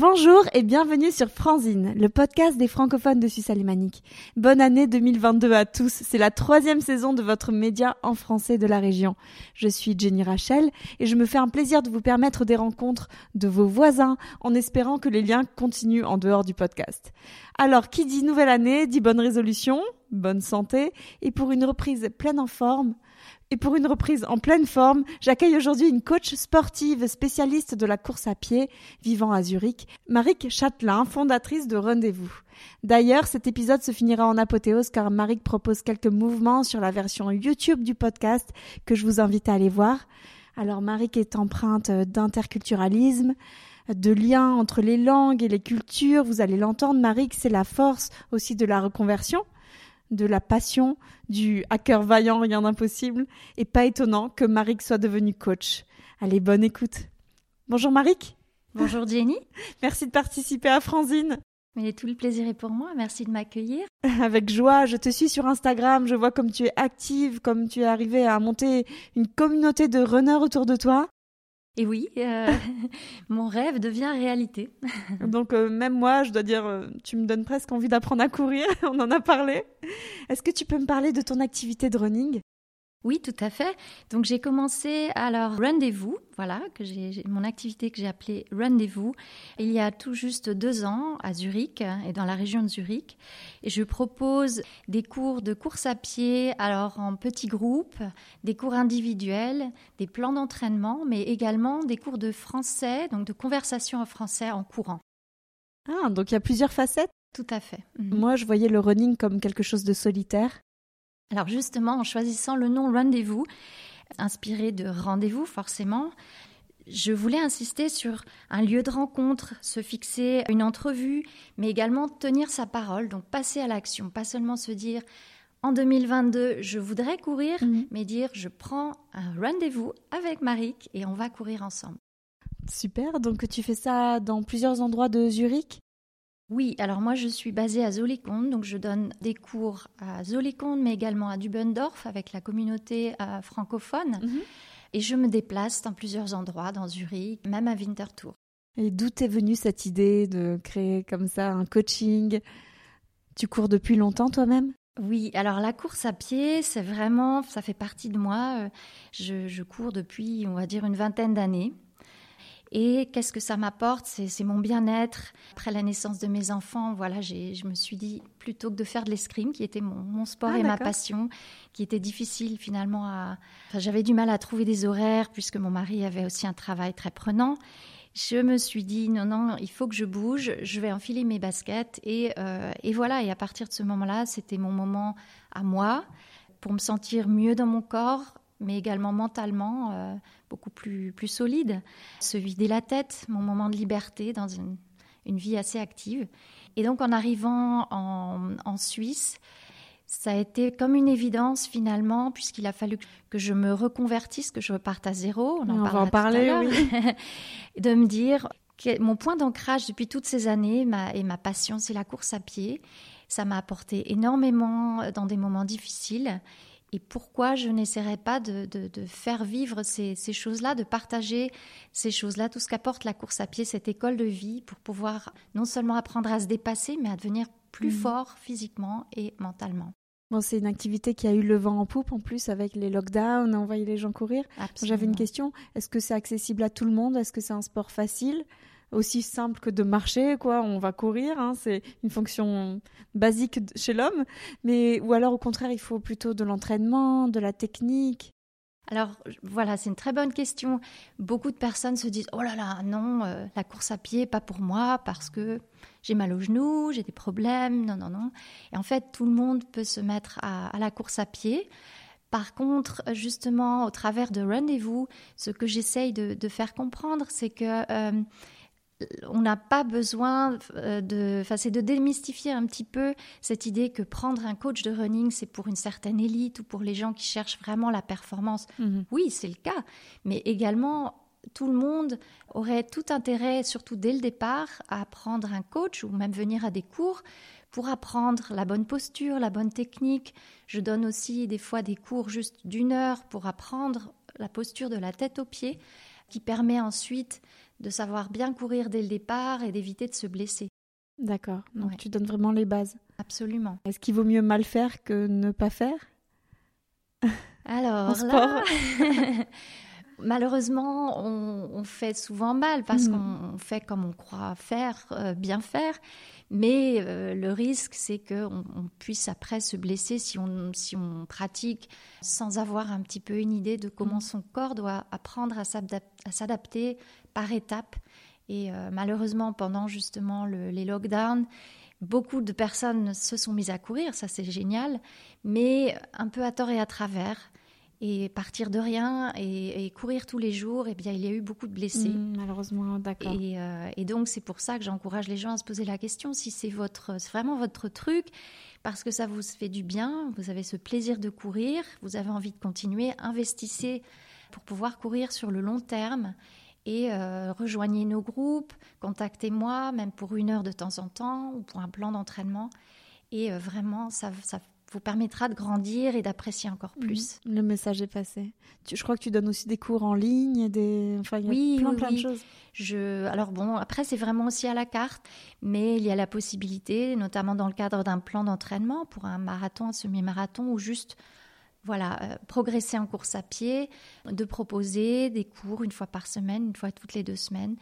Bonjour et bienvenue sur Franzine, le podcast des francophones de Suisse alémanique. Bonne année 2022 à tous. C'est la troisième saison de votre média en français de la région. Je suis Jenny Rachel et je me fais un plaisir de vous permettre des rencontres de vos voisins en espérant que les liens continuent en dehors du podcast. Alors, qui dit nouvelle année dit bonne résolution, bonne santé et pour une reprise pleine en forme, et pour une reprise en pleine forme, j'accueille aujourd'hui une coach sportive spécialiste de la course à pied, vivant à Zurich, Marik Châtelain, fondatrice de Rendez-vous. D'ailleurs, cet épisode se finira en apothéose car Marik propose quelques mouvements sur la version YouTube du podcast que je vous invite à aller voir. Alors Marik est empreinte d'interculturalisme, de liens entre les langues et les cultures. Vous allez l'entendre, Marik, c'est la force aussi de la reconversion de la passion, du hacker vaillant, rien d'impossible, et pas étonnant que Marik soit devenue coach. Allez, bonne écoute. Bonjour Marik. Bonjour Jenny. Merci de participer à Franzine. Mais tout le plaisir est pour moi, merci de m'accueillir. Avec joie, je te suis sur Instagram, je vois comme tu es active, comme tu es arrivée à monter une communauté de runners autour de toi. Et oui, euh, mon rêve devient réalité. Donc euh, même moi, je dois dire, euh, tu me donnes presque envie d'apprendre à courir, on en a parlé. Est-ce que tu peux me parler de ton activité de running? Oui, tout à fait. Donc j'ai commencé alors rendez-vous, voilà, que j'ai mon activité que j'ai appelée rendez-vous il y a tout juste deux ans à Zurich et dans la région de Zurich. Et je propose des cours de course à pied, alors en petits groupes, des cours individuels, des plans d'entraînement, mais également des cours de français, donc de conversation en français en courant. Ah, donc il y a plusieurs facettes? Tout à fait. Moi, je voyais le running comme quelque chose de solitaire. Alors justement, en choisissant le nom Rendez-vous, inspiré de rendez-vous forcément, je voulais insister sur un lieu de rencontre, se fixer une entrevue, mais également tenir sa parole, donc passer à l'action, pas seulement se dire en 2022 je voudrais courir, mhm. mais dire je prends un rendez-vous avec Marik et on va courir ensemble. Super, donc tu fais ça dans plusieurs endroits de Zurich? Oui, alors moi je suis basée à Zollikoon, donc je donne des cours à Zollikoon, mais également à Dubendorf avec la communauté euh, francophone. Mhm. Et je me déplace dans plusieurs endroits, dans Zurich, même à Winterthur. Et d'où est venue cette idée de créer comme ça un coaching? Tu cours depuis longtemps toi-même? Oui, alors la course à pied, c'est vraiment, ça fait partie de moi. Euh, je cours depuis, on va dire, une vingtaine d'années. Et qu'est-ce que ça m'apporte? C'est mon bien-être. Après la naissance de mes enfants, voilà, je me suis dit, plutôt que de faire de l'escrime, qui était mon, sport ah, et ma passion, qui était difficile finalement à... J'avais du mal à trouver des horaires, puisque mon mari avait aussi un travail très prenant. Je me suis dit, non, non, il faut que je bouge, je vais enfiler mes baskets. Et, euh, et voilà, et à partir de ce moment-là, c'était mon moment à moi, pour me sentir mieux dans mon corps, mais également mentalement euh, beaucoup plus, plus solide. Se vider la tête, mon moment de liberté dans une, une vie assez active. Et donc en arrivant en, en, Suisse, ça a été comme une évidence finalement, puisqu'il a fallu que je me reconvertisse, que je reparte à zéro. On, en va en parler, oui. de me dire que mon point d'ancrage depuis toutes ces années ma, et ma passion, c'est la course à pied. Ça m'a apporté énormément dans des moments difficiles et pourquoi je n'essaierai pas de, faire vivre ces, choses-là, de partager ces choses-là, tout ce qu'apporte la course à pied, cette école de vie, pour pouvoir non seulement apprendre à se dépasser, mais à devenir plus mmh. fort physiquement et mentalement. Bon, c'est une activité qui a eu le vent en poupe en plus avec les lockdowns, envoyer les gens courir. J'avais une question, est-ce que c'est accessible à tout le monde? Est-ce que c'est un sport facile? Aussi simple que de marcher, quoi. On va courir, hein, c'est une fonction basique chez l'homme. Mais ou alors au contraire, il faut plutôt de l'entraînement, de la technique. Alors voilà, c'est une très bonne question. Beaucoup de personnes se disent oh là là, non, euh, la course à pied pas pour moi parce que j'ai mal aux genoux, j'ai des problèmes, non non non. Et en fait, tout le monde peut se mettre à, la course à pied. Par contre, justement, au travers de rendez-vous, ce que j'essaye de, faire comprendre, c'est que euh, on n'a pas besoin euh, de, enfin, c'est de démystifier un petit peu cette idée que prendre un coach de running, c'est pour une certaine élite ou pour les gens qui cherchent vraiment la performance. Mhm. Oui, c'est le cas, mais également tout le monde aurait tout intérêt, surtout dès le départ, à prendre un coach ou même venir à des cours pour apprendre la bonne posture, la bonne technique. Je donne aussi des fois des cours juste d'une heure pour apprendre la posture de la tête aux pieds, qui permet ensuite de savoir bien courir dès le départ et d'éviter de se blesser. D'accord. Donc tu donnes vraiment les bases. Absolument. Est-ce qu'il vaut mieux mal faire que ne pas faire? Alors là, malheureusement, on, fait souvent mal parce hmm. qu'on fait comme on croit faire, euh, bien faire. Mais euh, le risque, c'est qu'on on puisse après se blesser si on, si on pratique sans avoir un petit peu une idée de comment hmm. son corps doit apprendre à s'adapter par étapes. Et euh, malheureusement, pendant justement les lockdowns, beaucoup de personnes se sont mises à courir, ça c'est génial, mais un peu à tort et à travers et partir de rien et, courir tous les jours, et eh bien, il y a eu beaucoup de blessés. Mmh, malheureusement, d'accord. Euh, et, donc, c'est pour ça que j'encourage les gens à se poser la question si c'est votre, vraiment votre truc, parce que ça vous fait du bien, vous avez ce plaisir de courir, vous avez envie de continuer, investissez pour pouvoir courir sur le long terme et euh, rejoignez nos groupes, contactez-moi, même pour une heure de temps en temps ou pour un plan d'entraînement. Et euh, vraiment, ça, ça vous permettra de grandir et d'apprécier encore mhm. plus. Le message est passé. je crois que tu donnes aussi des cours en ligne, des, enfin, il y a oui, plein, plein de choses. Je, alors bon, après c'est vraiment aussi à la carte, mais il y a la possibilité, notamment dans le cadre d'un plan d'entraînement pour un marathon, un semi-marathon, ou juste voilà, euh, progresser en course à pied, de proposer des cours une fois par semaine, une fois toutes les deux semaines,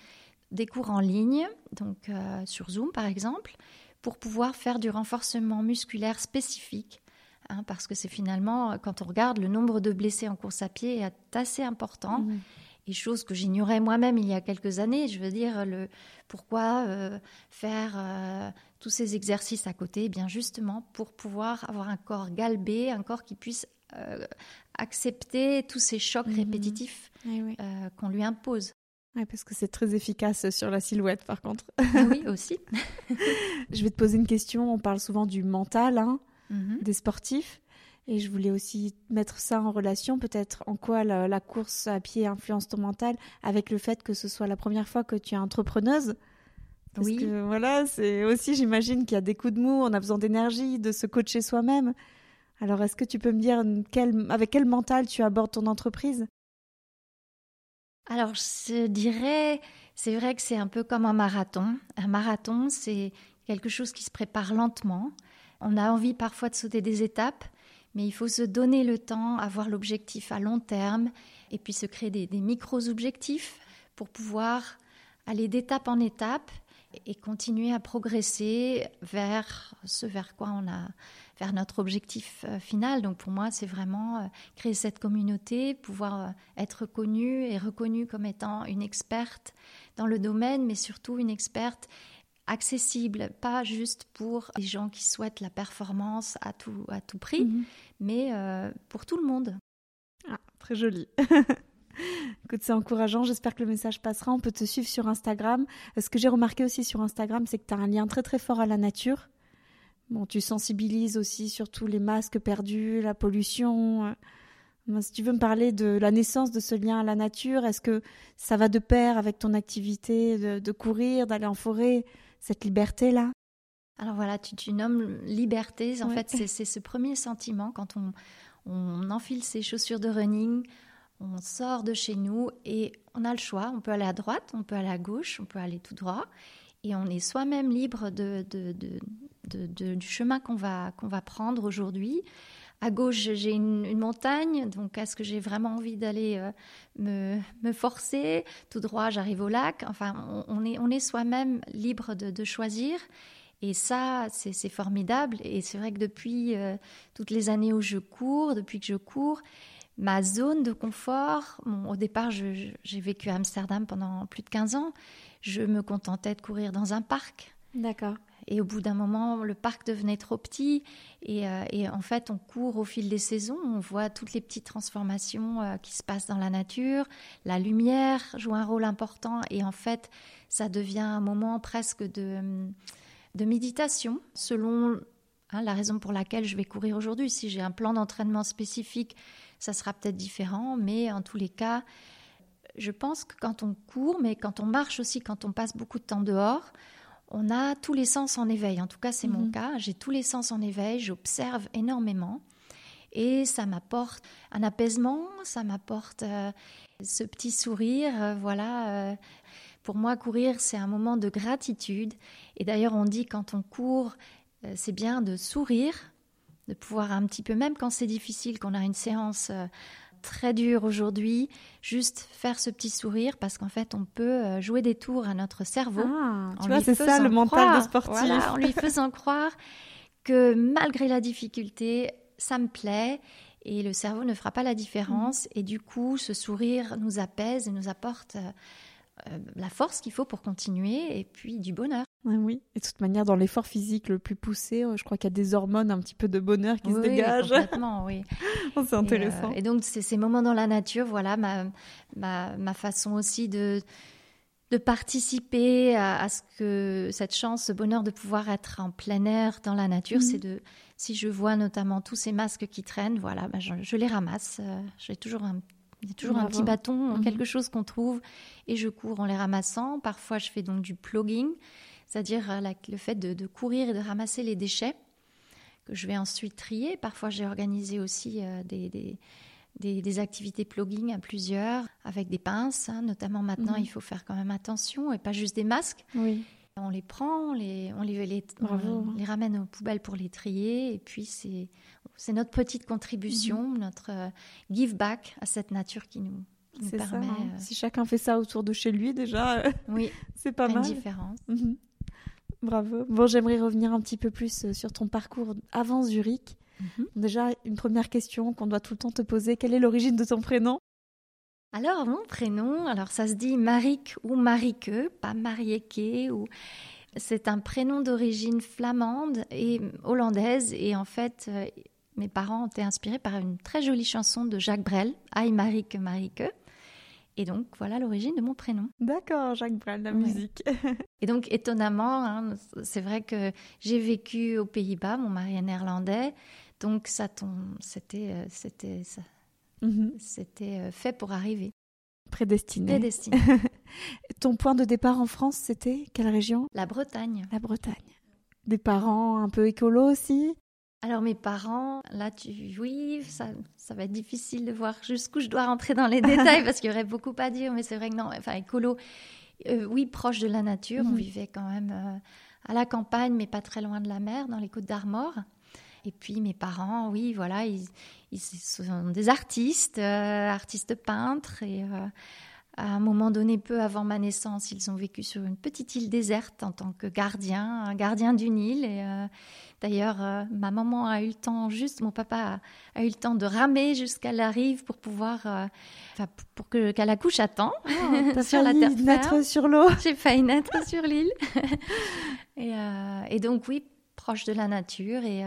des cours en ligne, donc euh, sur Zoom par exemple, pour pouvoir faire du renforcement musculaire spécifique. Hein, parce que c'est finalement, quand on regarde, le nombre de blessés en course à pied est assez important. Mmh. Et chose que j'ignorais moi-même il y a quelques années. Je veux dire, le, pourquoi euh, faire euh, tous ces exercices à côté? Eh Bien justement pour pouvoir avoir un corps galbé, un corps qui puisse euh, accepter tous ces chocs mmh. répétitifs eh qu'on lui impose parce que c'est très efficace sur la silhouette, par contre. Ah oui, aussi. je vais te poser une question. On parle souvent du mental hein, mhm. des sportifs. Et je voulais aussi mettre ça en relation, peut-être en quoi la, course à pied influence ton mental, avec le fait que ce soit la première fois que tu es entrepreneuse. Parce oui. que voilà, c'est aussi, j'imagine qu'il y a des coups de mou, on a besoin d'énergie, de se coacher soi-même. Alors, est-ce que tu peux me dire avec quel mental tu abordes ton entreprise? Alors, je dirais, c'est vrai que c'est un peu comme un marathon. Un marathon, c'est quelque chose qui se prépare lentement. On a envie parfois de sauter des étapes, mais il faut se donner le temps, avoir l'objectif à long terme, et puis se créer des, des micros-objectifs pour pouvoir aller d'étape en étape et continuer à progresser vers ce vers quoi on a vers notre objectif euh, final. Donc pour moi, c'est vraiment euh, créer cette communauté, pouvoir euh, être connue et reconnue comme étant une experte dans le domaine, mais surtout une experte accessible, pas juste pour les gens qui souhaitent la performance à tout, à tout prix, mhm. mais pour tout le monde. Ah, très joli. Écoute, c'est encourageant. J'espère que le message passera. On peut te suivre sur Instagram. Ce que j'ai remarqué aussi sur Instagram, c'est que tu as un lien très très fort à la nature. Bon, tu sensibilises aussi sur tous les masques perdus, la pollution. Si tu veux me parler de la naissance de ce lien à la nature, est-ce que ça va de pair avec ton activité de, courir, d'aller en forêt, cette liberté-là? Alors voilà, tu, nommes liberté. En fait, c'est ce premier sentiment quand on, on enfile ses chaussures de running, on sort de chez nous et on a le choix. On peut aller à droite, on peut aller à gauche, on peut aller tout droit. Et on est soi-même libre de, du chemin qu'on va, va prendre aujourd'hui. À gauche, j'ai une, montagne, donc est-ce que j'ai vraiment envie d'aller euh, me, me, forcer Tout droit, j'arrive au lac. Enfin, on, est, on est soi-même libre de, choisir. Et ça, c'est formidable. Et c'est vrai que depuis euh, toutes les années où je cours, depuis que je cours, ma zone de confort, au départ, j'ai vécu à Amsterdam pendant plus de 15 ans, je me contentais de courir dans un parc. D'accord. Et au bout d'un moment, le parc devenait trop petit. Euh, et, en fait, on court au fil des saisons. On voit toutes les petites transformations euh, qui se passent dans la nature. La lumière joue un rôle important. Et en fait, ça devient un moment presque de, de méditation, selon hein, la raison pour laquelle je vais courir aujourd'hui. Si j'ai un plan d'entraînement spécifique, ça sera peut-être différent. Mais en tous les cas, je pense que quand on court, mais quand on marche aussi, quand on passe beaucoup de temps dehors, on a tous les sens en éveil. En tout cas, c'est mon mhm. cas. J'ai tous les sens en éveil, j'observe énormément. Et ça m'apporte un apaisement, ça m'apporte euh, ce petit sourire, euh, voilà, euh, pour moi, courir, c'est un moment de gratitude. Et d'ailleurs, on dit quand on court, c'est bien de sourire, de pouvoir un petit peu, même quand c'est difficile, qu'on a une séance très dure aujourd'hui, juste faire ce petit sourire parce qu'en fait, on peut euh, jouer des tours à notre cerveau. Ah, tu vois, c'est ça le mental de sportif. en lui faisant croire que malgré la difficulté, ça me plaît et le cerveau ne fera pas la différence. Mm. Et du coup, ce sourire nous apaise et nous apporte euh, la force qu'il faut pour continuer et puis du bonheur. Oui, et de toute manière, dans l'effort physique le plus poussé, euh, je crois qu'il y a des hormones un petit peu de bonheur qui se dégagent. Complètement, oui. Oh, c'est intéressant. Et, donc, c'est ces moments dans la nature, voilà, ma, ma, ma façon aussi de de participer à, ce que cette chance, ce bonheur de pouvoir être en plein air dans la nature, c'est mhm. de si je vois notamment tous ces masques qui traînent, voilà, bah, je, les ramasse. Euh, j'ai toujours un il y a toujours un petit bâton, mhm. quelque chose qu'on trouve, et je cours en les ramassant. Parfois, je fais donc du plugging, c'est-à-dire euh, le fait de, courir et de ramasser les déchets que je vais ensuite trier. Parfois, j'ai organisé aussi euh, des, des, activités plugging à plusieurs, avec des pinces. Hein. Notamment maintenant, mhm. il faut faire quand même attention, et pas juste des masques. Oui. On les prend, on les, on les, les, les ramène aux poubelles pour les trier, et puis c'est c'est notre petite contribution, mhm. notre euh, give back à cette nature qui nous, permet. Ça, hein. euh, Si chacun fait ça autour de chez lui, déjà, oui, c'est pas mal. Une différence. Mhm. Bravo. Bon, j'aimerais revenir un petit peu plus sur ton parcours avant Zurich. Mhm. Déjà, une première question qu'on doit tout le temps te poser quelle est l'origine de ton prénom? Alors, mon prénom, alors ça se dit Marik ou Marike, pas Marieke ou c'est un prénom d'origine flamande et hollandaise et en fait mes parents ont été inspirés par une très jolie chanson de Jacques Brel, Aïe Marique Marique. Et donc, voilà l'origine de mon prénom. D'accord, Jacques Brel, la musique. et donc, étonnamment, hein, c'est vrai que j'ai vécu aux Pays-Bas, mon mari est néerlandais, donc ça c'était euh, c'était mhm. c'était euh, fait pour arriver. Prédestiné. Prédestiné. Ton point de départ en France, c'était quelle région? La Bretagne. La Bretagne. Des parents un peu écolos aussi? Alors mes parents, là tu oui, ça, ça va être difficile de voir jusqu'où je dois rentrer dans les détails parce qu'il y aurait beaucoup à dire, mais c'est vrai que non, enfin écolo, euh, oui, proche de la nature, on mhm. vivait quand même euh, à la campagne, mais pas très loin de la mer, dans les Côtes d'Armor. Et puis mes parents, oui, voilà, ils, ils sont des artistes, euh, artistes peintres et à un moment donné, peu avant ma naissance, ils ont vécu sur une petite île déserte en tant que gardien, un gardien d'une île. Et euh, d'ailleurs, euh, ma maman a eu le temps, juste mon papa a, eu le temps de ramer jusqu'à la rive pour pouvoir, euh, pour que qu'elle accouche à temps oh, sur la terre naître sur l'eau. J'ai failli naître sur l'île. et, et, donc oui, proche de la nature et,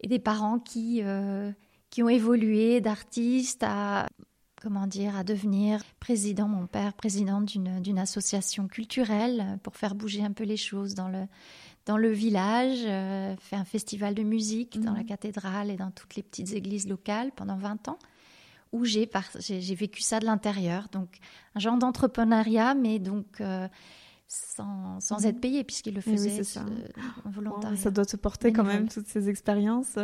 et des parents qui qui ont évolué d'artistes à comment dire, à devenir président, mon père, président d'une association culturelle pour faire bouger un peu les choses dans le, dans le village, euh, fait un festival de musique dans la mhm. cathédrale et dans toutes les petites églises locales pendant 20 ans, où j'ai vécu ça de l'intérieur. Donc, un genre d'entrepreneuriat, mais donc euh, sans, sans, mhm. être payé, puisqu'il le faisait ça. volontairement. ça doit te porter quand même, toutes ces expériences.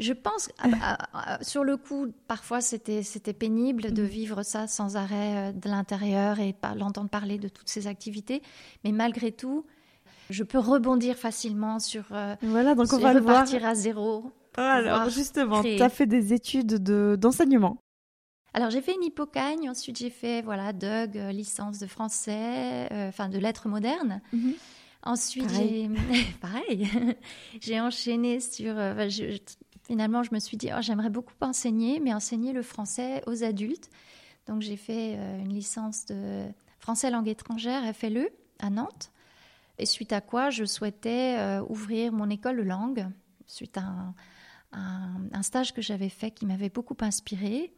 Je pense, ah bah, ah, ah, sur le coup, parfois c'était c'était pénible de mm. vivre ça sans arrêt euh, de l'intérieur et pas l'entendre parler de toutes ces activités. Mais malgré tout, je peux rebondir facilement sur. Euh, voilà, donc on va repartir à zéro. alors justement, tu as fait des études d'enseignement. alors j'ai fait une hypocagne, ensuite j'ai fait voilà DUG, euh, licence de français, enfin de lettres modernes. Mm-hmm. Ensuite, j'ai pareil, j'ai enchaîné sur. Finalement, je me suis dit, oh, j'aimerais beaucoup enseigner, mais enseigner le français aux adultes. Donc, j'ai fait euh, une licence de français langue étrangère, FLE, à Nantes. Et suite à quoi, je souhaitais euh, ouvrir mon école de langue, suite à un, stage que j'avais fait qui m'avait beaucoup inspiré.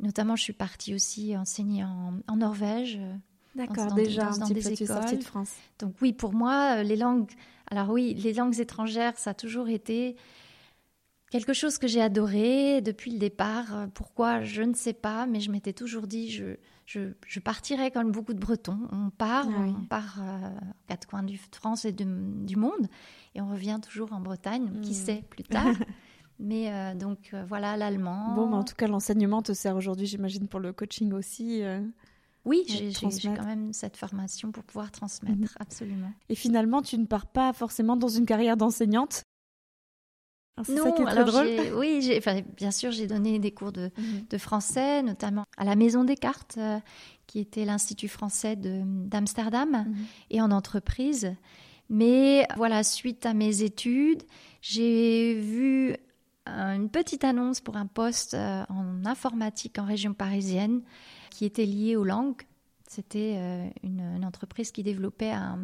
Notamment, je suis partie aussi enseigner en, Norvège. Euh, D'accord, déjà dans, un des écoles. de France. Donc oui, pour moi, les langues. Alors oui, les langues étrangères, ça a toujours été Quelque chose que j'ai adoré depuis le départ. Euh, pourquoi Je ne sais pas, mais je m'étais toujours dit, je, je, je, partirais comme beaucoup de Bretons. On part, ah on part euh, quatre coins de France et du monde, et on revient toujours en Bretagne. Qui hmm. sait plus tard Mais euh, donc voilà l'allemand. Bon, mais en tout cas, l'enseignement te sert aujourd'hui, j'imagine, pour le coaching aussi. Oui, j'ai quand même cette formation pour pouvoir transmettre, mhm. absolument. Et finalement, tu ne pars pas forcément dans une carrière d'enseignante non, ça qui est drôle. oui, enfin, bien sûr, j'ai donné des cours de, mhm. de, français, notamment à la Maison des Cartes, euh, qui était l'Institut français d'Amsterdam, mhm. et en entreprise. Mais voilà, suite à mes études, j'ai vu une petite annonce pour un poste euh, en informatique en région parisienne qui était lié aux langues. C'était euh, une, entreprise qui développait un,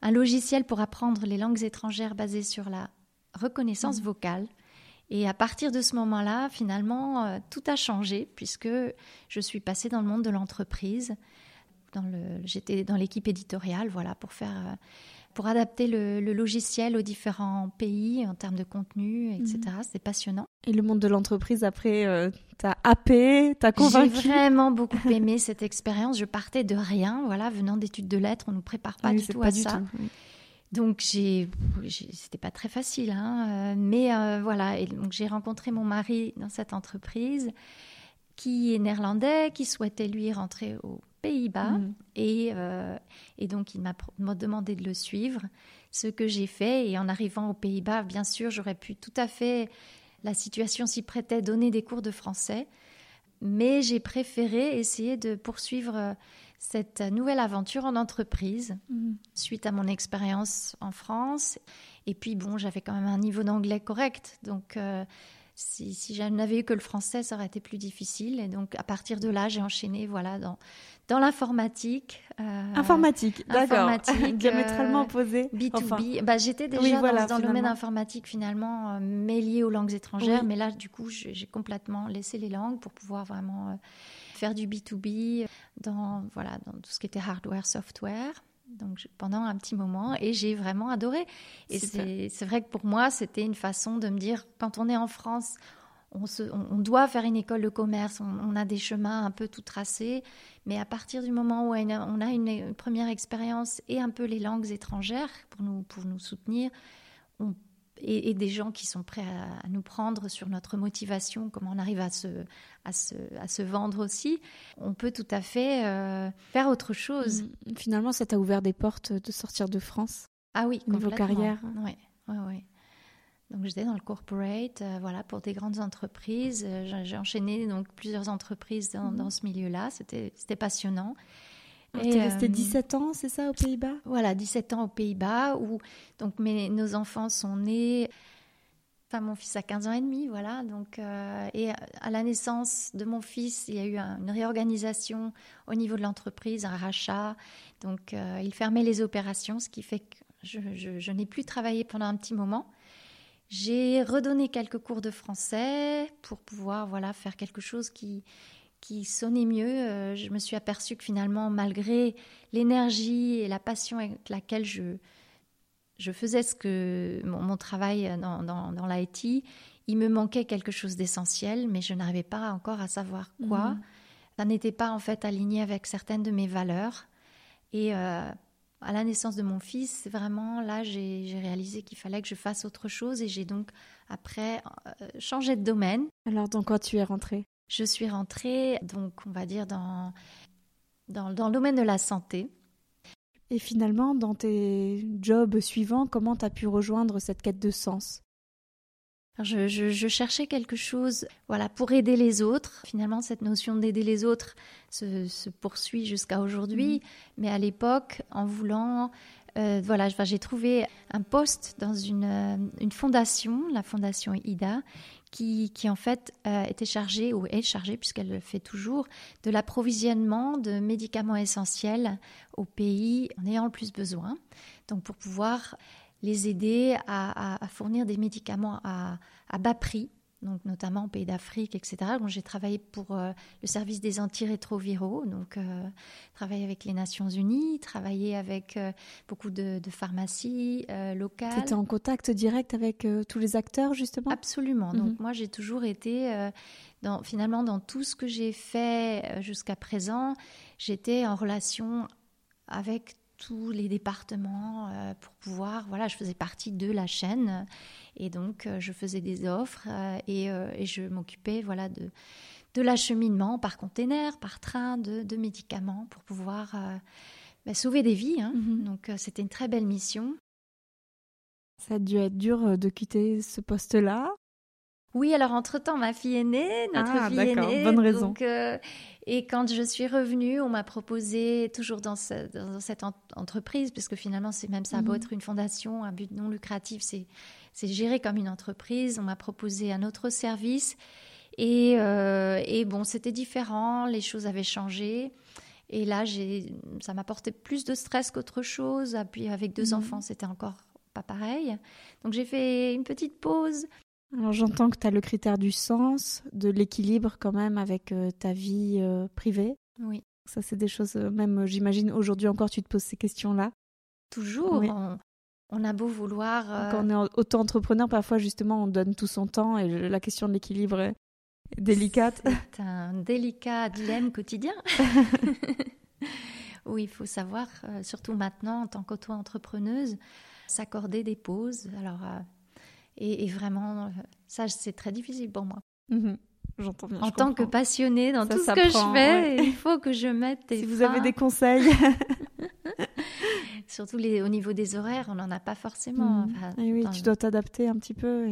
un, logiciel pour apprendre les langues étrangères basé sur la reconnaissance mmh. vocale. Et à partir de ce moment-là, finalement, euh, tout a changé puisque je suis passée dans le monde de l'entreprise. J'étais dans l'équipe éditoriale, voilà, pour faire pour adapter le, logiciel aux différents pays en termes de contenu, etc. Mhm. C'est passionnant. Et le monde de l'entreprise, après, euh, t'as happé, t'as convaincu? J'ai vraiment beaucoup aimé cette expérience. Je partais de rien, voilà, venant d'études de lettres, on ne nous prépare pas du tout à ça. Donc j'ai, c'était pas très facile, hein, euh, mais euh, voilà. Et donc j'ai rencontré mon mari dans cette entreprise, qui est néerlandais, qui souhaitait lui rentrer au Pays-Bas. Mm. Euh, et, donc, il m'a demandé de le suivre, ce que j'ai fait. Et en arrivant aux Pays-Bas, bien sûr, j'aurais pu tout à fait, la situation s'y prêtait, donner des cours de français. Mais j'ai préféré essayer de poursuivre cette nouvelle aventure en entreprise mm. suite à mon expérience en France. Et puis, bon, j'avais quand même un niveau d'anglais correct. Donc, euh, si, si je n'avais eu que le français, ça aurait été plus difficile. Et donc, à partir de là, j'ai enchaîné voilà, dans, dans l'informatique. Euh, informatique, d'accord. Diamétralement opposé. B2B. Bah, J'étais déjà dans, le domaine informatique finalement, euh, mais lié aux langues étrangères. Mais là, du coup, j'ai complètement laissé les langues pour pouvoir vraiment euh, faire du B2B dans, voilà, dans tout ce qui était hardware, software donc pendant un petit moment et j'ai vraiment adoré. Et c'est vrai que pour moi, c'était une façon de me dire, quand on est en France, on, se, on, doit faire une école de commerce, on, a des chemins un peu tout tracés, mais à partir du moment où on a une, première expérience et un peu les langues étrangères pour nous, pour nous soutenir, et, des gens qui sont prêts à, nous prendre sur notre motivation, comment on arrive à se, à se, à se vendre aussi, on peut tout à fait euh, faire autre chose. Mmh. Finalement, ça t'a ouvert des portes de sortir de France Ah oui, niveau carrière. Oui, oui, oui. Donc j'étais dans le corporate, euh, voilà, pour des grandes entreprises. Euh, j'ai enchaîné donc plusieurs entreprises dans, mhm. ce milieu-là. C'était passionnant. Tu es resté 17 ans, c'est ça, aux Pays-Bas? Voilà, 17 ans aux Pays-Bas, où donc mes, nos enfants sont nés. Enfin, mon fils a 15 ans et demi, voilà. Donc, euh, et à la naissance de mon fils, il y a eu une réorganisation au niveau de l'entreprise, un rachat. Donc, il fermait les opérations, ce qui fait que je, je n'ai plus travaillé pendant un petit moment. J'ai redonné quelques cours de français pour pouvoir voilà faire quelque chose qui qui sonnait mieux. Euh, je me suis aperçue que finalement, malgré l'énergie et la passion avec laquelle je je faisais ce que mon, travail dans, dans, dans l'IT, il me manquait quelque chose d'essentiel, mais je n'arrivais pas encore à savoir quoi. Mhm. Ça n'était pas en fait aligné avec certaines de mes valeurs. Et euh, à la naissance de mon fils, vraiment là, j'ai réalisé qu'il fallait que je fasse autre chose et j'ai donc après euh, changé de domaine. Alors, dans quoi tu es rentrée? Je suis rentrée, donc on va dire, dans, dans, dans le domaine de la santé. Et finalement, dans tes jobs suivants, comment tu as pu rejoindre cette quête de sens? Je, je, cherchais quelque chose voilà, pour aider les autres. Finalement, cette notion d'aider les autres se, se poursuit jusqu'à aujourd'hui. Mm-hmm. Mais à l'époque, en voulant... Euh, voilà, j'ai trouvé un poste dans une, euh, une, fondation, la fondation IDA, qui, qui en fait euh, était chargée, ou est chargée, puisqu'elle le fait toujours, de l'approvisionnement de médicaments essentiels au pays en ayant le plus besoin. Donc pour pouvoir les aider à, fournir des médicaments à, bas prix, donc notamment en pays d'Afrique, etc. Donc j'ai travaillé pour euh, le service des antirétroviraux, donc euh, travaillé avec les Nations Unies, travaillé avec euh, beaucoup de, pharmacies locales. Tu étais en contact direct avec tous les acteurs justement? Absolument. Donc mhm. moi j'ai toujours été, dans, finalement dans tout ce que j'ai fait jusqu'à présent, j'étais en relation avec tous les départements euh, pour pouvoir, voilà, je faisais partie de la chaîne et donc euh, je faisais des offres euh, et, et, je m'occupais, voilà, de, de l'acheminement par container, par train de, médicaments pour pouvoir bah, sauver des vies. Hein. Mhm. Donc c'était une très belle mission. Ça a dû être dur de quitter ce poste-là. Oui, alors entre-temps, ma fille est née, notre ah, fille est née. bonne raison. Euh, et quand je suis revenue, on m'a proposé, toujours dans, dans cette entreprise, parce que finalement, c'est même ça, mmh. beau être une fondation, un but non lucratif, c'est géré comme une entreprise. On m'a proposé un autre service. Et, euh, et bon, c'était différent, les choses avaient changé. Et là, ça m'apportait plus de stress qu'autre chose. Puis avec deux mmh. enfants, c'était encore pas pareil. Donc j'ai fait une petite pause. Alors j'entends que tu as le critère du sens, de l'équilibre quand même avec euh, ta vie euh, privée. Oui. Ça c'est des choses, euh, même j'imagine aujourd'hui encore tu te poses ces questions-là. Toujours. On, a beau vouloir... Quand on est auto-entrepreneur, parfois justement on donne tout son temps et la question de l'équilibre est délicate. C'est un délicat dilemme quotidien. oui, il faut savoir, surtout maintenant en tant qu'auto-entrepreneuse, s'accorder des pauses. Alors et, vraiment, ça, c'est très difficile pour moi. Mhm. J'entends bien. En tant que passionnée dans tout ce que je fais, il faut que je mette des Si vous avez des conseils. Surtout les, au niveau des horaires, on n'en a pas forcément. Mhm. oui, tu dois t'adapter un petit peu.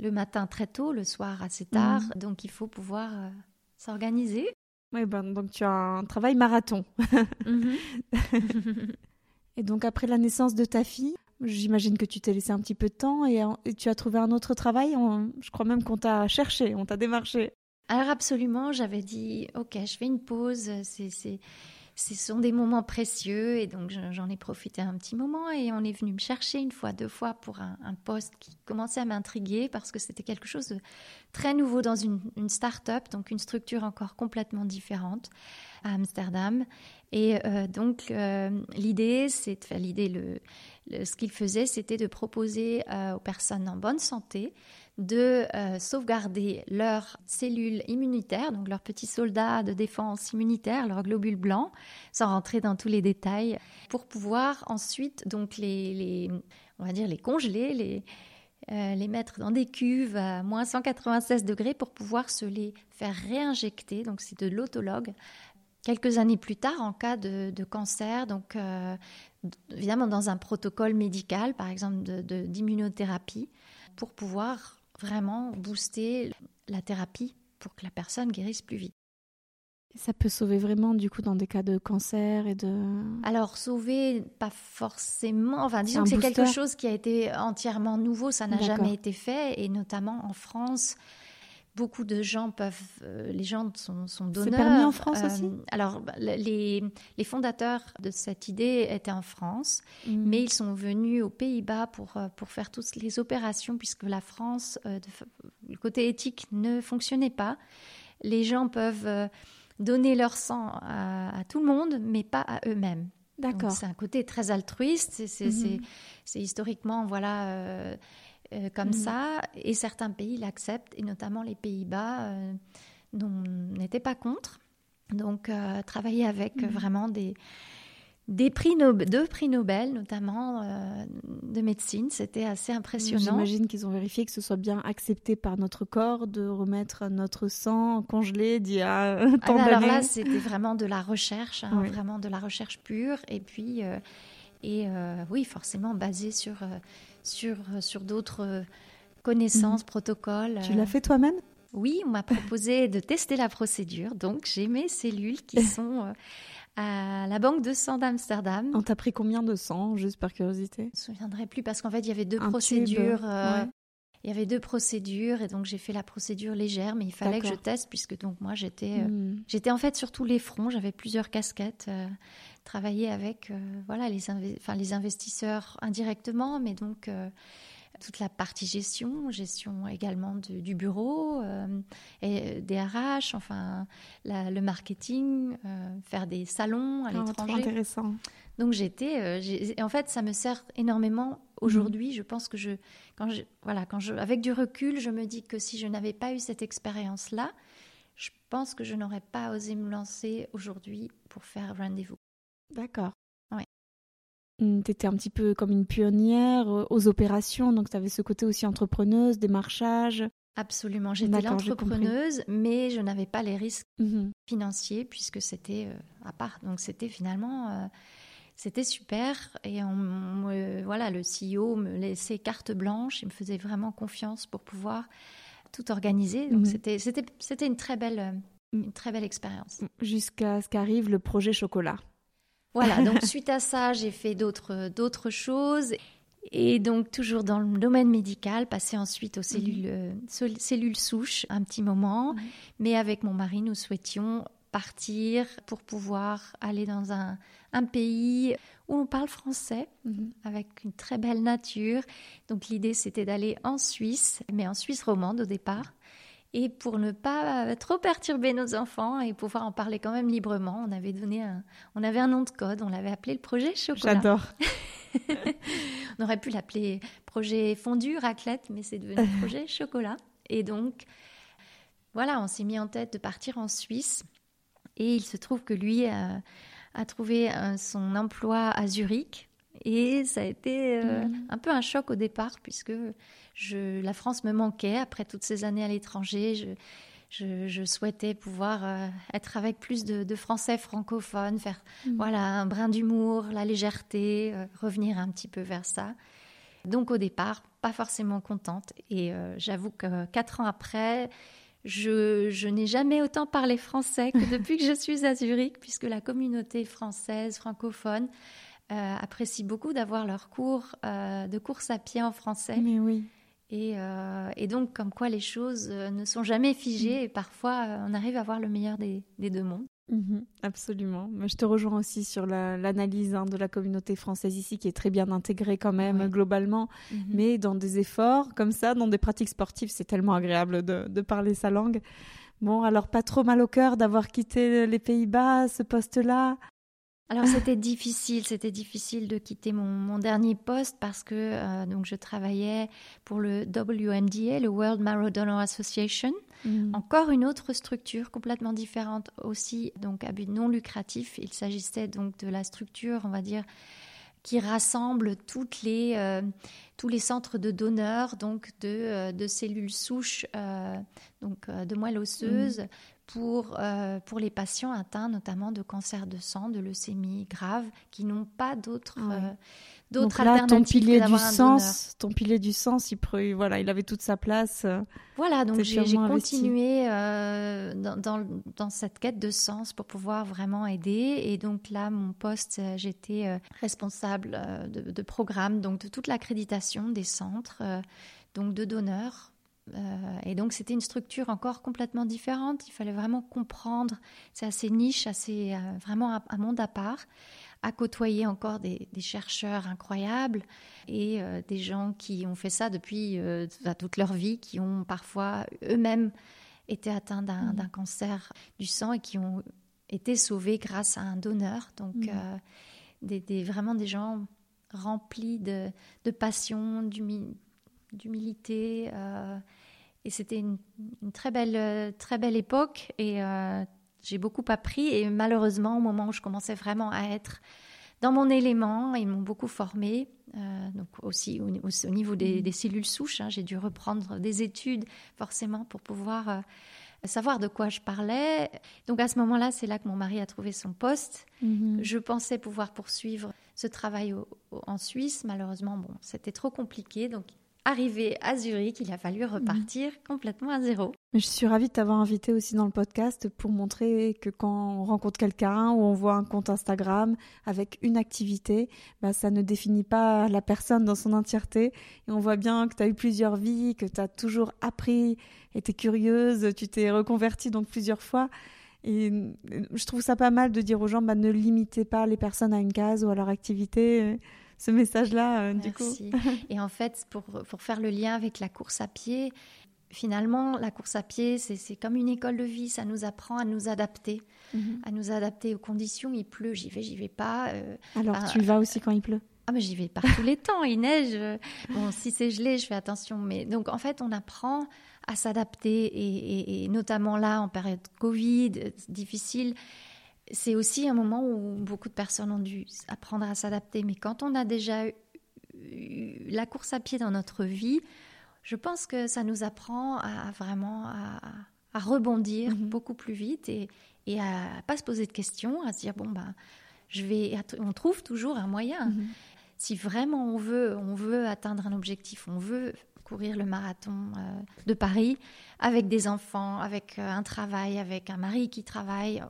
Le matin très tôt, le soir assez tard. Mhm. Donc il faut pouvoir euh, s'organiser. Oui, ben, donc tu as un travail marathon. et donc après la naissance de ta fille, J'imagine que tu t'es laissé un petit peu de temps et, tu as trouvé un autre travail. je crois même qu'on t'a cherché, on t'a démarché. Alors absolument, j'avais dit, ok, je fais une pause. C'est, ce sont des moments précieux et donc j'en ai profité un petit moment et on est venu me chercher une fois, deux fois pour un, poste qui commençait à m'intriguer parce que c'était quelque chose de très nouveau dans une, start-up, donc une structure encore complètement différente à Amsterdam. Et euh, donc euh, l'idée, c'est, enfin, l'idée, le, ce qu'il faisait, c'était de proposer euh, aux personnes en bonne santé de euh, sauvegarder leurs cellules immunitaires, donc leurs petits soldats de défense immunitaire, leurs globules blancs, sans rentrer dans tous les détails, pour pouvoir ensuite donc les, on va dire les congeler, les euh, les mettre dans des cuves à moins 196 degrés pour pouvoir se les faire réinjecter. Donc c'est de l'autologue quelques années plus tard en cas de, cancer, donc euh, évidemment dans un protocole médical, par exemple d'immunothérapie, pour pouvoir vraiment booster la thérapie pour que la personne guérisse plus vite. Ça peut sauver vraiment du coup dans des cas de cancer et de... Alors sauver, pas forcément, enfin disons que c'est quelque chose qui a été entièrement nouveau, ça n'a jamais été fait et notamment en France, beaucoup de gens peuvent, euh, les gens sont, sont donneurs. C'est permis en France euh, aussi? Alors, bah, les, les, fondateurs de cette idée étaient en France, mm. mais ils sont venus aux Pays-Bas pour, euh, pour faire toutes les opérations, puisque la France, le côté éthique ne fonctionnait pas. Les gens peuvent donner leur sang à, tout le monde, mais pas à eux-mêmes. D'accord. C'est un côté très altruiste. C'est mm-hmm. historiquement, voilà euh, comme mhm. ça, et certains pays l'acceptent, et notamment les Pays-Bas euh, n'étaient pas contre. Donc, euh, travailler avec mhm. vraiment des, des prix deux prix Nobel, notamment de médecine, c'était assez impressionnant. J'imagine qu'ils ont vérifié que ce soit bien accepté par notre corps de remettre notre sang congelé d'il y a ah, tant Alors là, c'était vraiment de la recherche, hein, vraiment de la recherche pure, et puis et oui, forcément basé sur sur, euh, sur d'autres euh, connaissances, mhm. protocoles. Tu l'as euh. fait toi-même? Oui, on m'a proposé de tester la procédure. Donc, j'ai mes cellules qui sont à la banque de sang d'Amsterdam. On t'a pris combien de sang, juste par curiosité? Je ne me souviendrai plus parce qu'en fait, il y avait deux procédures. Il y avait deux procédures et donc j'ai fait la procédure légère, mais il fallait que je teste puisque donc moi j'étais hmm. j'étais en fait sur tous les fronts, j'avais plusieurs casquettes travailler avec euh, voilà, les, les investisseurs indirectement, mais donc euh, toute la partie gestion, gestion également du bureau, euh, et des RH, enfin le marketing, faire des salons à ah, l'étranger. intéressant. Donc j'étais, en fait, ça me sert énormément aujourd'hui. Mhm. Je pense que je, quand je, voilà, quand je, avec du recul, je me dis que si je n'avais pas eu cette expérience-là, je pense que je n'aurais pas osé me lancer aujourd'hui pour faire rendez-vous. D'accord. Oui. Mmh, tu étais un petit peu comme une pionnière euh, aux opérations, donc tu avais ce côté aussi entrepreneuse, démarchage. Absolument, j'étais l'entrepreneuse, mais je n'avais pas les risques mhm. financiers puisque c'était à part. Donc c'était finalement c'était super et on, voilà, le CEO me laissait carte blanche, il me faisait vraiment confiance pour pouvoir tout organiser. Donc mhm. c'était une très belle une très belle expérience. Jusqu'à ce qu'arrive le projet chocolat. Voilà, donc suite à ça, j'ai fait d'autres d'autres choses et donc toujours dans le domaine médical, passer ensuite aux mhm. cellules euh, cellules souches un petit moment, mais avec mon mari, nous souhaitions partir pour pouvoir aller dans un, un pays où on parle français, mhm. avec une très belle nature. Donc l'idée, c'était d'aller en Suisse, mais en Suisse romande au départ. Et pour ne pas trop perturber nos enfants et pouvoir en parler quand même librement, on avait donné un, on avait un nom de code, on l'avait appelé le projet chocolat. J'adore. on aurait pu l'appeler projet fondu raclette, mais c'est devenu projet chocolat. Et donc, voilà, on s'est mis en tête de partir en Suisse et il se trouve que lui a, trouvé son emploi à Zurich. Et ça a été euh, mmh. un peu un choc au départ, puisque je, la France me manquait après toutes ces années à l'étranger. Je, je, souhaitais pouvoir euh, être avec plus de, Français francophones, faire mmh. voilà un brin d'humour, la légèreté, euh, revenir un petit peu vers ça. Donc au départ, pas forcément contente. Et j'avoue que quatre ans après, je, n'ai jamais autant parlé français que depuis que je suis à Zurich, puisque la communauté française, francophone, euh, apprécie beaucoup d'avoir leurs cours euh, de course à pied en français. Mais oui. Et, euh, donc, comme quoi les choses ne sont jamais figées et parfois on arrive à voir le meilleur des deux mondes. Mhm, absolument. Mais je te rejoins aussi sur l'analyse hein, de la communauté française ici, qui est très bien intégrée quand même globalement. Mhm. Mais dans des efforts comme ça, dans des pratiques sportives, c'est tellement agréable de, de, parler sa langue. Bon, alors pas trop mal au cœur d'avoir quitté les Pays-Bas, ce poste-là. Alors c'était difficile, c'était difficile de quitter mon, mon, dernier poste parce que euh, donc je travaillais pour le WMDA, le World Maradona Association, mm. encore une autre structure complètement différente aussi, donc à but non lucratif. Il s'agissait donc de la structure, on va dire, qui rassemble toutes les, euh, tous les centres de donneurs donc de, euh, de cellules souches donc de moelle osseuse mm pour, euh, pour les patients atteints notamment de cancer de sang, de leucémie grave, qui n'ont pas d'autres ah euh, d'autres alternatives. Ton pilier du sens, ton pilier du sens, il, voilà, il avait toute sa place. Euh, voilà, donc j'ai continué dans, dans, dans, cette quête de sens pour pouvoir vraiment aider. Et donc là, mon poste, j'étais responsable de, de, programme, donc de toute l'accréditation des centres, donc de donneurs euh, et donc c'était une structure encore complètement différente. Il fallait vraiment comprendre. C'est assez niche, assez euh, vraiment un, monde à part. À côtoyer encore des, chercheurs incroyables et euh, des gens qui ont fait ça depuis toute leur vie, qui ont parfois eux-mêmes été atteints mmh. d'un cancer du sang et qui ont été sauvés grâce à un donneur. Donc mmh. des, vraiment des gens remplis de, de passion, d'humilité. Euh, et c'était une, très, belle, très belle époque et euh, j'ai beaucoup appris. Et malheureusement, au moment où je commençais vraiment à être dans mon élément, ils m'ont beaucoup formée. Euh, donc aussi au, niveau des, mmh. cellules souches, hein, j'ai dû reprendre des études forcément pour pouvoir savoir de quoi je parlais. Donc à ce moment-là, c'est là que mon mari a trouvé son poste. Mmh. Je pensais pouvoir poursuivre ce travail en Suisse. Malheureusement, bon, c'était trop compliqué. Donc arrivé à Zurich, il a fallu repartir mhm. complètement à zéro. je suis ravie de t'avoir invité aussi dans le podcast pour montrer que quand on rencontre quelqu'un ou on voit un compte Instagram avec une activité, bah, ça ne définit pas la personne dans son entièreté. Et on voit bien que tu as eu plusieurs vies, que tu as toujours appris, été curieuse, tu t'es reconvertie donc plusieurs fois. Et je trouve ça pas mal de dire aux gens, bah, ne limitez pas les personnes à une case ou à leur activité ce message-là, euh, du coup. Et en fait, pour, pour faire le lien avec la course à pied, finalement, la course à pied, c'est comme une école de vie. Ça nous apprend à nous adapter, mhm. à nous adapter aux conditions. Il pleut, j'y vais, j'y vais pas. Euh, Alors, tu y vas aussi quand il pleut? Ah mais j'y vais pas tous les temps, il neige. Bon, si c'est gelé, je fais attention. Mais donc en fait, on apprend à s'adapter et, et, notamment là en période Covid difficile, c'est aussi un moment où beaucoup de personnes ont dû apprendre à s'adapter. Mais quand on a déjà eu la course à pied dans notre vie, je pense que ça nous apprend à vraiment à, rebondir Mhm. beaucoup plus vite et, et à pas se poser de questions, à se dire bon ben je vais, on trouve toujours un moyen. Mhm. Si vraiment on veut, on veut atteindre un objectif, on veut courir le marathon euh, de Paris avec des enfants, avec euh, un travail, avec un mari qui travaille,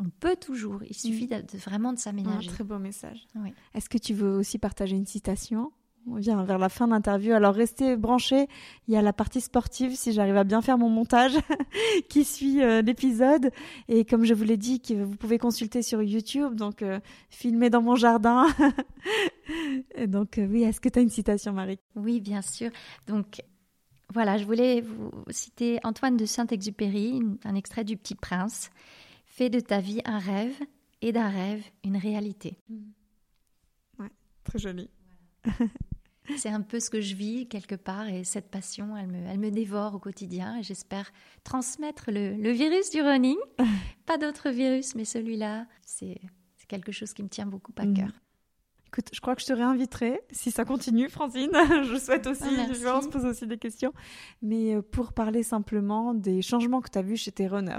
on peut toujours. Il suffit de, de vraiment de Un s'aménager. très beau message. Oui. Est-ce que tu veux aussi partager une citation? On vient vers la fin de l'interview. Alors restez branchés. Il y a la partie sportive, si j'arrive à bien faire mon montage, qui suit euh, l'épisode. Et comme je vous l'ai dit, que vous pouvez consulter sur YouTube, donc euh, filmer dans mon jardin. Et donc euh, oui, est-ce que tu as une citation, Marie? Oui, bien sûr. Donc voilà, je voulais vous citer Antoine de Saint-Exupéry, un extrait du Petit Prince. Fais de ta vie un rêve et d'un rêve une réalité. Très joli. C'est un peu ce que je vis quelque part et cette passion, elle me, elle me dévore au quotidien et j'espère transmettre le, le virus du running. Pas d'autre virus, mais celui-là, c'est quelque chose qui me tient beaucoup à Mhm. cœur. Écoute, je crois que je te réinviterai si ça continue, Francine. je souhaite aussi, Ah, merci. on se pose aussi des questions. Mais euh, pour parler simplement des changements que tu as vus chez tes runners.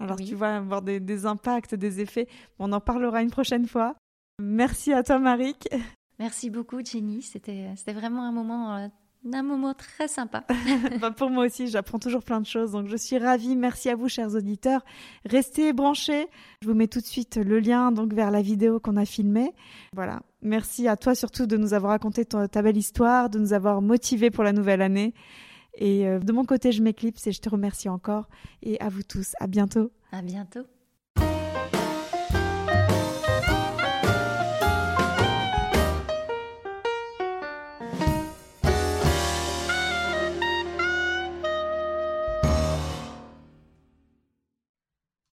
Alors, Oui. tu vois, avoir des, des impacts, des effets. On en parlera une prochaine fois. Merci à toi, Marik. Merci beaucoup, Jenny. C'était vraiment un moment, euh, un moment très sympa. Bah, pour moi aussi, j'apprends toujours plein de choses. Donc, je suis ravie. Merci à vous, chers auditeurs. Restez branchés. Je vous mets tout de suite le lien donc vers la vidéo qu'on a filmée. Voilà. Merci à toi surtout de nous avoir raconté ta belle histoire, de nous avoir motivés pour la nouvelle année. Et euh, de mon côté, je m'éclipse et je te remercie encore. Et à vous tous. À bientôt. À bientôt.